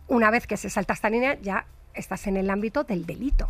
Una vez que se salta esta línea, ya estás en el ámbito del delito.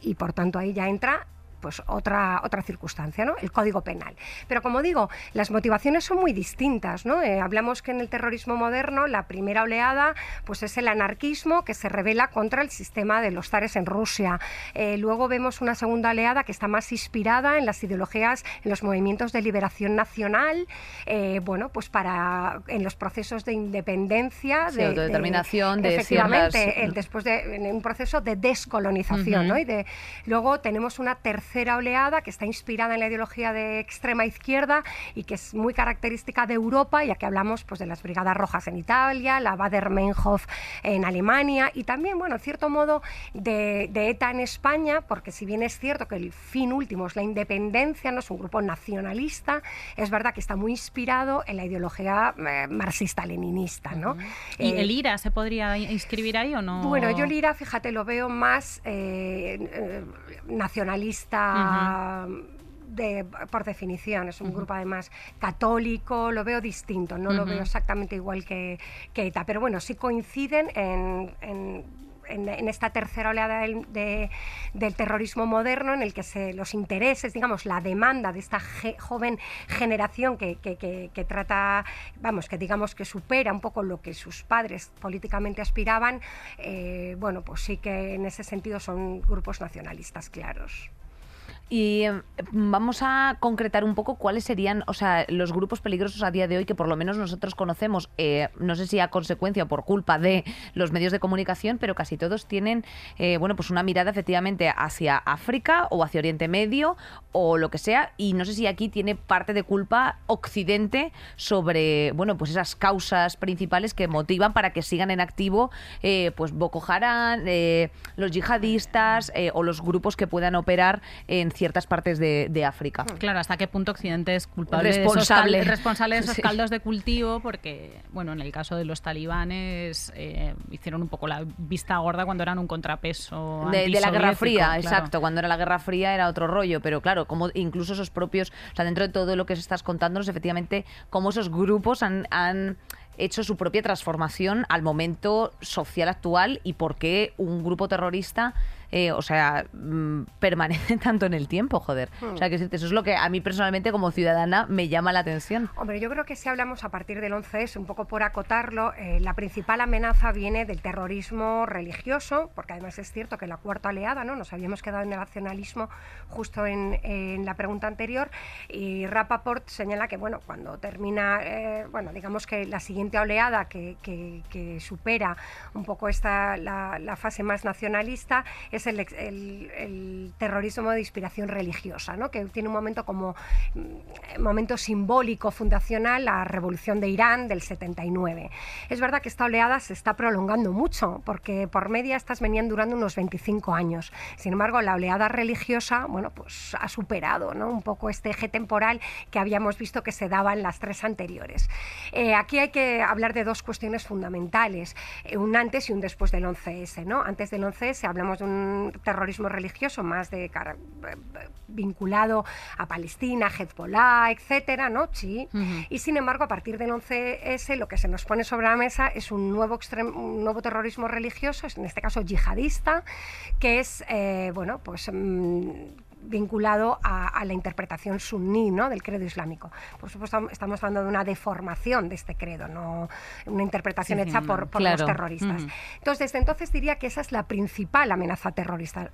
Y por tanto ahí ya entra pues otra, otra circunstancia, ¿no? el Código Penal. Pero como digo, las motivaciones son muy distintas. ¿no? Eh, hablamos que en el terrorismo moderno la primera oleada pues es el anarquismo que se revela contra el sistema de los zares en Rusia. Eh, luego vemos una segunda oleada que está más inspirada en las ideologías, en los movimientos de liberación nacional, eh, bueno, pues para en los procesos de independencia, de autodeterminación, de, efectivamente, después de en un proceso de descolonización, ¿no? Y de luego tenemos una tercera tercera oleada que está inspirada en la ideología de extrema izquierda y que es muy característica de Europa, ya que hablamos pues, de las Brigadas Rojas en Italia, la Bader-Meinhof en Alemania y también, bueno, en cierto modo, de, ETA en España, porque si bien es cierto que el fin último es la independencia, no es un grupo nacionalista, es verdad que está muy inspirado en la ideología eh, marxista-leninista. ¿no? ¿Y el eh, IRA se podría inscribir ahí o no? Bueno, yo el IRA, fíjate, lo veo más eh, nacionalista por definición, es un grupo además católico, lo veo distinto, no lo veo exactamente igual que, ETA, pero bueno, sí coinciden en, esta tercera oleada del, terrorismo moderno, en el que se, los intereses, digamos, la demanda de esta joven generación que, trata, vamos, que digamos que supera un poco lo que sus padres políticamente aspiraban, eh, bueno, pues sí que en ese sentido son grupos nacionalistas claros. Y em, vamos a concretar un poco cuáles serían, o sea, los grupos peligrosos a día de hoy que por lo menos nosotros conocemos, eh, no sé si a consecuencia o por culpa de los medios de comunicación, pero casi todos tienen, eh, bueno, pues una mirada efectivamente hacia África o hacia Oriente Medio o lo que sea, y no sé si aquí tiene parte de culpa Occidente sobre, bueno, pues esas causas principales que motivan para que sigan en activo, eh, pues Boko Haram, los yihadistas o los grupos que puedan operar en ciertas partes de, África. Claro, hasta qué punto Occidente es culpable responsable. de esos, responsable de esos caldos de cultivo, porque, bueno, en el caso de los talibanes eh, hicieron un poco la vista gorda cuando eran un contrapeso. De, la Guerra Fría, exacto. Cuando era la Guerra Fría era otro rollo, pero claro, como incluso esos propios, o sea, dentro de todo lo que estás contándonos, efectivamente, cómo esos grupos han, han hecho su propia transformación al momento social actual y por qué un grupo terrorista eh, o sea, mm, permanece tanto en el tiempo, joder. O sea, que eso es lo que a mí personalmente como ciudadana me llama la atención. Hombre, yo creo que si hablamos a partir del 11S, un poco por acotarlo, eh, la principal amenaza viene del terrorismo religioso, porque además es cierto que la cuarta oleada, ¿no? Nos habíamos quedado en el nacionalismo justo en, la pregunta anterior, y Rapaport señala que, bueno, cuando termina, eh, bueno, digamos que la siguiente oleada que, supera un poco esta, la, la fase más nacionalista es el, terrorismo de inspiración religiosa, ¿no? que tiene un momento como mm, momento simbólico, fundacional, la revolución de Irán del 79. Es verdad que esta oleada se está prolongando mucho, porque por media estas venían durando unos 25 años. Sin embargo, la oleada religiosa, bueno, pues ha superado un poco este eje temporal que habíamos visto que se daba en las tres anteriores. Eh, aquí hay que hablar de dos cuestiones fundamentales, eh, un antes y un después del 11S. ¿no? Antes del 11S hablamos de un un terrorismo religioso más de cara- eh, vinculado a Palestina, Hezbollah, etcétera, ¿no? Sí. Y sin embargo, a partir del 11S, lo que se nos pone sobre la mesa es un nuevo, un nuevo terrorismo religioso, en este caso yihadista, que es, eh, bueno, pues. mm, vinculado a, a la interpretación suní ¿no? del credo islámico. Por supuesto, estamos hablando de una deformación de este credo, no una interpretación Sí, hecha por, por Claro. los terroristas. Entonces, desde entonces diría que esa es la principal amenaza terrorista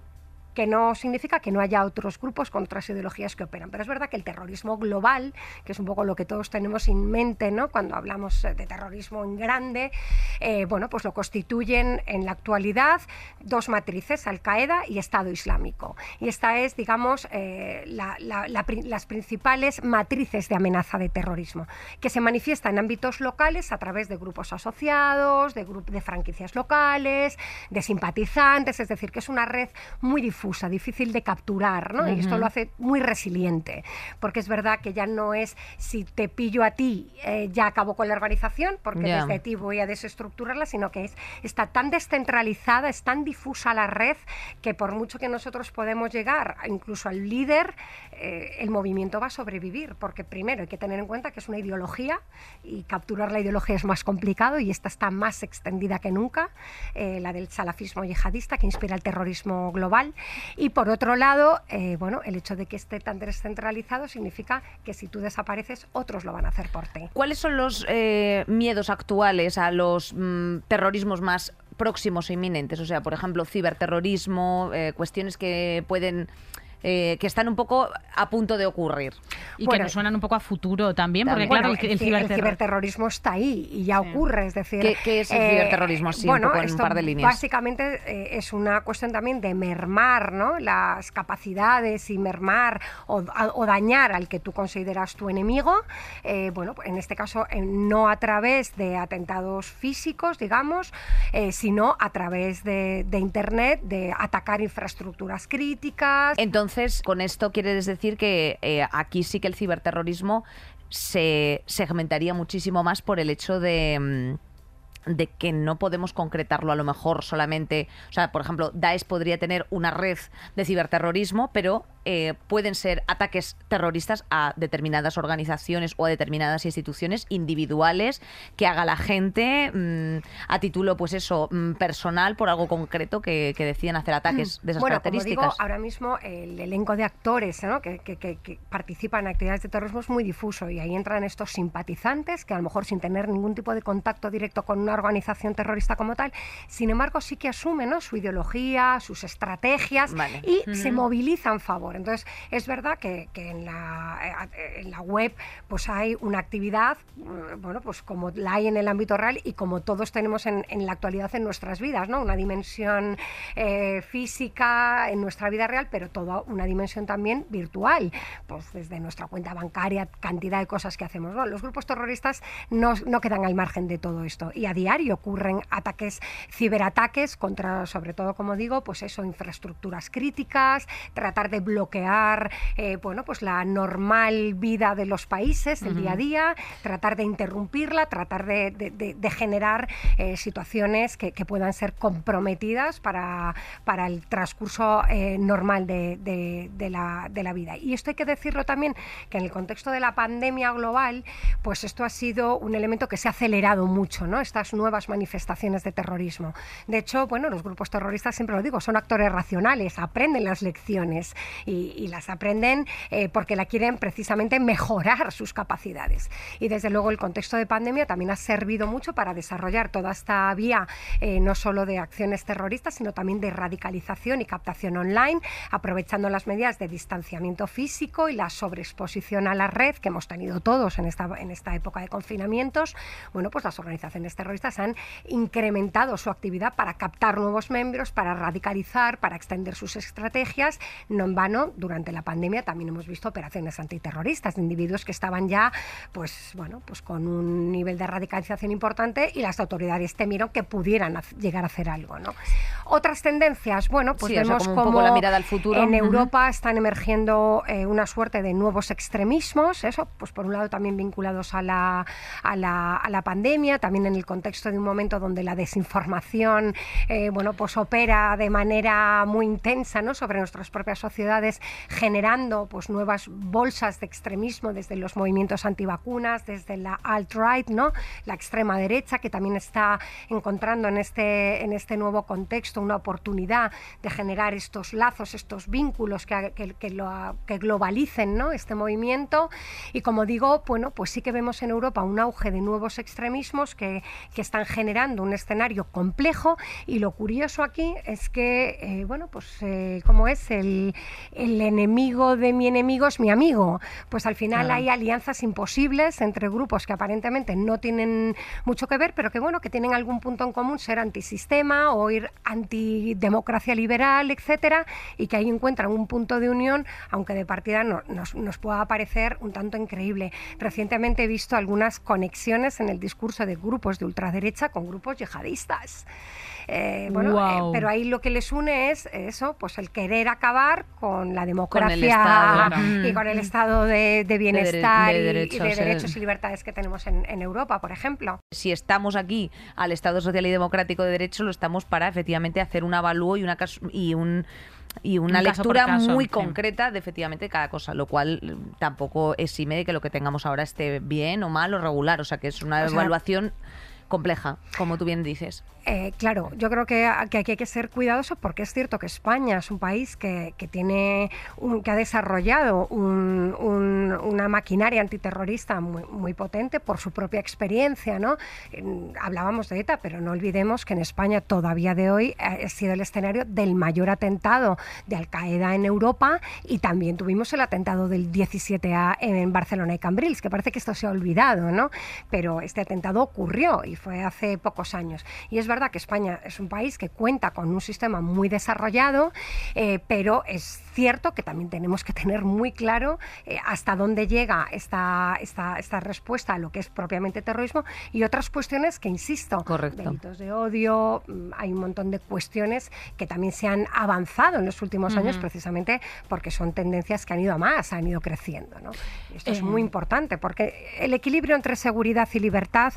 que no significa que no haya otros grupos con otras ideologías que operan. Pero es verdad que el terrorismo global, que es un poco lo que todos tenemos en mente ¿no? cuando hablamos eh, de terrorismo en grande, eh, bueno, pues lo constituyen en la actualidad dos matrices, Al-Qaeda y Estado Islámico. Y esta es, digamos, eh, la- la- la las principales matrices de amenaza de terrorismo, que se manifiesta en ámbitos locales a través de grupos asociados, de, grup- de franquicias locales, de simpatizantes, es decir, que es una red muy difusa, difícil de capturar, ¿no? Y esto lo hace muy resiliente, porque es verdad que ya no es si te pillo a ti, eh, ya acabo con la organización, porque Ya. desde ti voy a desestructurarla, sino que es, está tan descentralizada, es tan difusa la red, que por mucho que nosotros podemos llegar incluso al líder, eh, el movimiento va a sobrevivir, porque primero hay que tener en cuenta que es una ideología y capturar la ideología es más complicado y esta está más extendida que nunca, eh, la del salafismo yihadista que inspira el terrorismo global. Y por otro lado, eh, bueno, el hecho de que esté tan descentralizado significa que si tú desapareces, otros lo van a hacer por ti. ¿Cuáles son los eh, miedos actuales a los mm, terrorismos más próximos e inminentes? O sea, por ejemplo, ciberterrorismo, eh, cuestiones que pueden... eh, que están un poco a punto de ocurrir. Y Bueno, que nos suenan un poco a futuro también, porque claro, Bueno, el, el ci- ciberterror- ciberterrorismo está ahí y ya Sí. ocurre, es decir... ¿Qué- qué es el ciberterrorismo? Así, un poco en un esto par de líneas. Básicamente eh, es una cuestión también de mermar ¿no? las capacidades y mermar o, a- o dañar al que tú consideras tu enemigo, eh, bueno, en este caso eh, no a través de atentados físicos, digamos, eh, sino a través de, de Internet, de atacar infraestructuras críticas. Entonces, con esto quieres decir que eh, aquí sí que el ciberterrorismo se segmentaría muchísimo más por el hecho de... mm, de que no podemos concretarlo a lo mejor solamente, o sea, por ejemplo, Daesh podría tener una red de ciberterrorismo, pero eh, pueden ser ataques terroristas a determinadas organizaciones o a determinadas instituciones individuales que haga la gente mm, a título, pues eso, mm, personal por algo concreto que, que deciden hacer ataques de esas bueno, como características. digo, ahora mismo el elenco de actores ¿no? que, que- que- que participan en actividades de terrorismo es muy difuso y ahí entran estos simpatizantes que a lo mejor sin tener ningún tipo de contacto directo con una organización terrorista como tal, sin embargo sí que asumen ¿no? su ideología, sus estrategias Vale. y se movilizan a Entonces, es verdad que, en, la, eh, en la web pues hay una actividad, eh, bueno, pues como la hay en el ámbito real y como todos tenemos en, en la actualidad en nuestras vidas, ¿no? Una dimensión eh, física en nuestra vida real, pero toda una dimensión también virtual, pues desde nuestra cuenta bancaria, cantidad de cosas que hacemos. ¿no? Los grupos terroristas no, no quedan al margen de todo esto y a diario ocurren ataques, ciberataques contra, sobre todo, como digo, pues eso, infraestructuras críticas, tratar de bloquear, eh, bueno, pues la normal vida de los países, el día a día, tratar de interrumpirla, tratar de, de- de- de generar eh, situaciones que, que puedan ser comprometidas para, para el transcurso eh, normal la, de la vida. Y esto hay que decirlo también, que en el contexto de la pandemia global, pues esto ha sido un elemento que se ha acelerado mucho, ¿no? Estas nuevas manifestaciones de terrorismo. De hecho, bueno, los grupos terroristas, siempre lo digo, son actores racionales, aprenden las lecciones y, las aprenden eh, porque la quieren precisamente mejorar sus capacidades. Y desde luego el contexto de pandemia también ha servido mucho para desarrollar toda esta vía, eh, no solo de acciones terroristas, sino también de radicalización y captación online, aprovechando las medidas de distanciamiento físico y la sobreexposición a la red que hemos tenido todos en esta, en esta época de confinamientos. Bueno, pues las organizaciones terroristas han incrementado su actividad para captar nuevos miembros, para radicalizar, para extender sus estrategias. No en vano bueno, durante la pandemia también hemos visto operaciones antiterroristas de individuos que estaban ya, pues bueno, pues con un nivel de radicalización importante y las autoridades temieron que pudieran llegar a hacer algo, ¿no? Otras tendencias, bueno, pues vemos como, la mirada al futuro. en Europa están emergiendo eh, una suerte de nuevos extremismos, eso, pues por un lado también vinculados a la, a la, a la pandemia, también en el contexto de un momento donde la desinformación, eh, bueno, pues opera de manera muy intensa, ¿no? Sobre nuestras propias sociedades, generando pues nuevas bolsas de extremismo desde los movimientos antivacunas, desde la alt-right, ¿no? La extrema derecha que también está encontrando en este, en este nuevo contexto una oportunidad de generar estos lazos, estos vínculos que, que, lo, que globalicen ¿no? este movimiento. Y como digo, bueno, pues sí que vemos en Europa un auge de nuevos extremismos que, que están generando un escenario complejo. Y lo curioso aquí es que, eh, bueno, pues eh, como es el, el, enemigo de mi enemigo es mi amigo, pues al final hay alianzas imposibles entre grupos que aparentemente no tienen mucho que ver, pero que bueno, que tienen algún punto en común, ser antisistema o ir antidemocracia liberal, etcétera, y que ahí encuentran un punto de unión, aunque de partida nos, nos pueda parecer un tanto increíble. Recientemente he visto algunas conexiones en el discurso de grupos de ultraderecha con grupos yihadistas. Eh, bueno, eh, pero ahí lo que les une es eso, pues el querer acabar con la democracia y con el estado de, bienestar y, de derechos y libertades que tenemos en, en, Europa, por ejemplo. Si estamos aquí al Estado Social y Democrático de Derecho, lo estamos para efectivamente hacer un avalúo y una y un y una lectura muy concreta de efectivamente cada cosa, lo cual mm, tampoco exime de que lo que tengamos ahora esté bien o mal o regular, o sea que es una evaluación compleja, como tú bien dices. Eh, claro, yo creo que, aquí hay que ser cuidadoso porque es cierto que España es un país que, tiene que ha desarrollado una maquinaria antiterrorista muy, potente por su propia experiencia. ¿no? hablábamos de ETA, pero no olvidemos que en España todavía de hoy ha sido el escenario del mayor atentado de Al Qaeda en Europa y también tuvimos el atentado del 17A en Barcelona y Cambrils, que parece que esto se ha olvidado, ¿no? pero este atentado ocurrió y fue hace pocos años. Y es verdad que España es un país que cuenta con un sistema muy desarrollado, eh, pero es cierto que también tenemos que tener muy claro eh, hasta dónde llega esta, esta, esta, respuesta a lo que es propiamente terrorismo y otras cuestiones que, insisto, delitos de odio, mm, hay un montón de cuestiones que también se han avanzado en los últimos años precisamente porque son tendencias que han ido a más, han ido creciendo. esto es muy eh. importante porque el equilibrio entre seguridad y libertad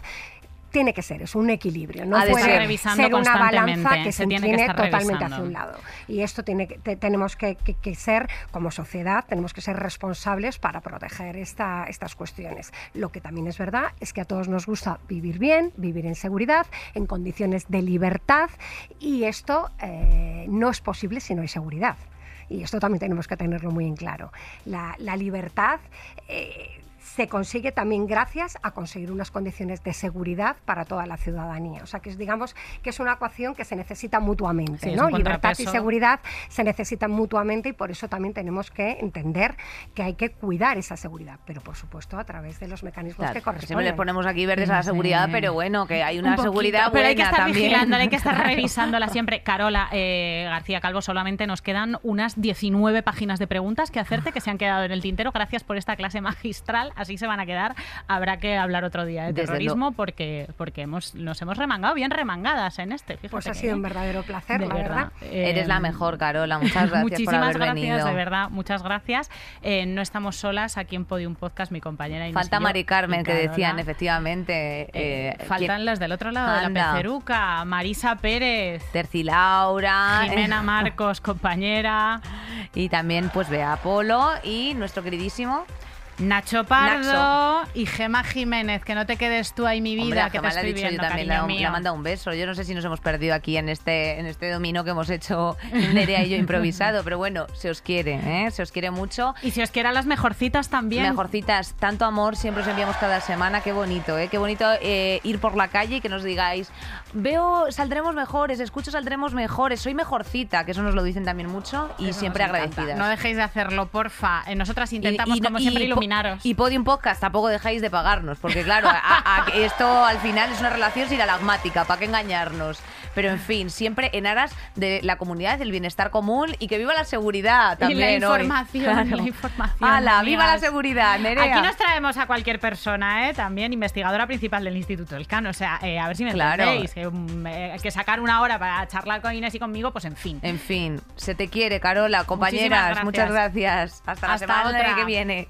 tiene que ser, es un equilibrio, no puede ser una balanza que se, tiene totalmente hacia un lado. Y esto tiene que, tenemos que, ser, como sociedad, tenemos que ser responsables para proteger esta, estas cuestiones. Lo que también es verdad es que a todos nos gusta vivir bien, vivir en seguridad, en condiciones de libertad, y esto eh, no es posible si no hay seguridad. Y esto también tenemos que tenerlo muy en claro. La, libertad... Eh, se consigue también gracias a conseguir unas condiciones de seguridad para toda la ciudadanía. O sea, que es, digamos que es una ecuación que se necesita mutuamente, ¿no? Libertad y seguridad se necesitan mutuamente y por eso también tenemos que entender que hay que cuidar esa seguridad, pero por supuesto a través de los mecanismos que corresponden. Siempre le ponemos aquí verdes a la seguridad, pero bueno, que hay una seguridad pero hay que estar también. hay que estar revisándola siempre. Carola eh, García Calvo, solamente nos quedan unas 19 páginas de preguntas que hacerte que se han quedado en el tintero. Gracias por esta clase magistral así se van a quedar. Habrá que hablar otro día de terrorismo porque, porque hemos, nos hemos remangado bien remangadas en este. pues ha sido un verdadero placer, la verdad. Eres la mejor, Carola. Muchas gracias Muchísimas por haber gracias, de verdad. Muchas gracias. Eh, no estamos solas aquí en Podium Podcast, mi compañera Inés Falta Mari Carmen, que decían, efectivamente. Eh, eh, faltan las del otro lado de la peceruca. Marisa Pérez. Terci Laura. Jimena Marcos, compañera. Y también, pues, Bea Polo y nuestro queridísimo Nacho Pardo y Gema Jiménez, que no te quedes tú ahí mi vida, que te estoy viendo, yo también le, ha mandado un beso. Yo no sé si nos hemos perdido aquí en este en este dominio que hemos hecho Nerea y yo improvisado, pero bueno, se os quiere, ¿eh? se os quiere mucho. Y si os quieren las mejorcitas también. Mejorcitas, tanto amor siempre os enviamos cada semana, qué bonito, ¿eh? qué bonito eh, ir por la calle y que nos digáis, veo, saldremos mejores, escucho, saldremos mejores, soy mejorcita, que eso nos lo dicen también mucho y siempre agradecidas. No dejéis de hacerlo, porfa. Nosotras intentamos, como siempre, iluminaros. Y Podium Podcast tampoco dejáis de pagarnos, porque claro, a- a- esto al final es una relación sinalagmática, ¿para qué engañarnos? Pero en fin, siempre en aras de la comunidad, del bienestar común y que viva la seguridad Y la también hoy. información, la información, ¡Hala, viva la seguridad, Nerea! Aquí nos traemos a cualquier persona, ¿eh? también investigadora principal del Instituto Elcano. O sea, eh, a ver si me Claro. entendéis. Que, mm, eh, que sacar una hora para charlar con Inés y conmigo, pues en fin. En fin, se te quiere, Carola, compañeras. gracias. Muchas gracias. Hasta la Hasta semana otra. que viene.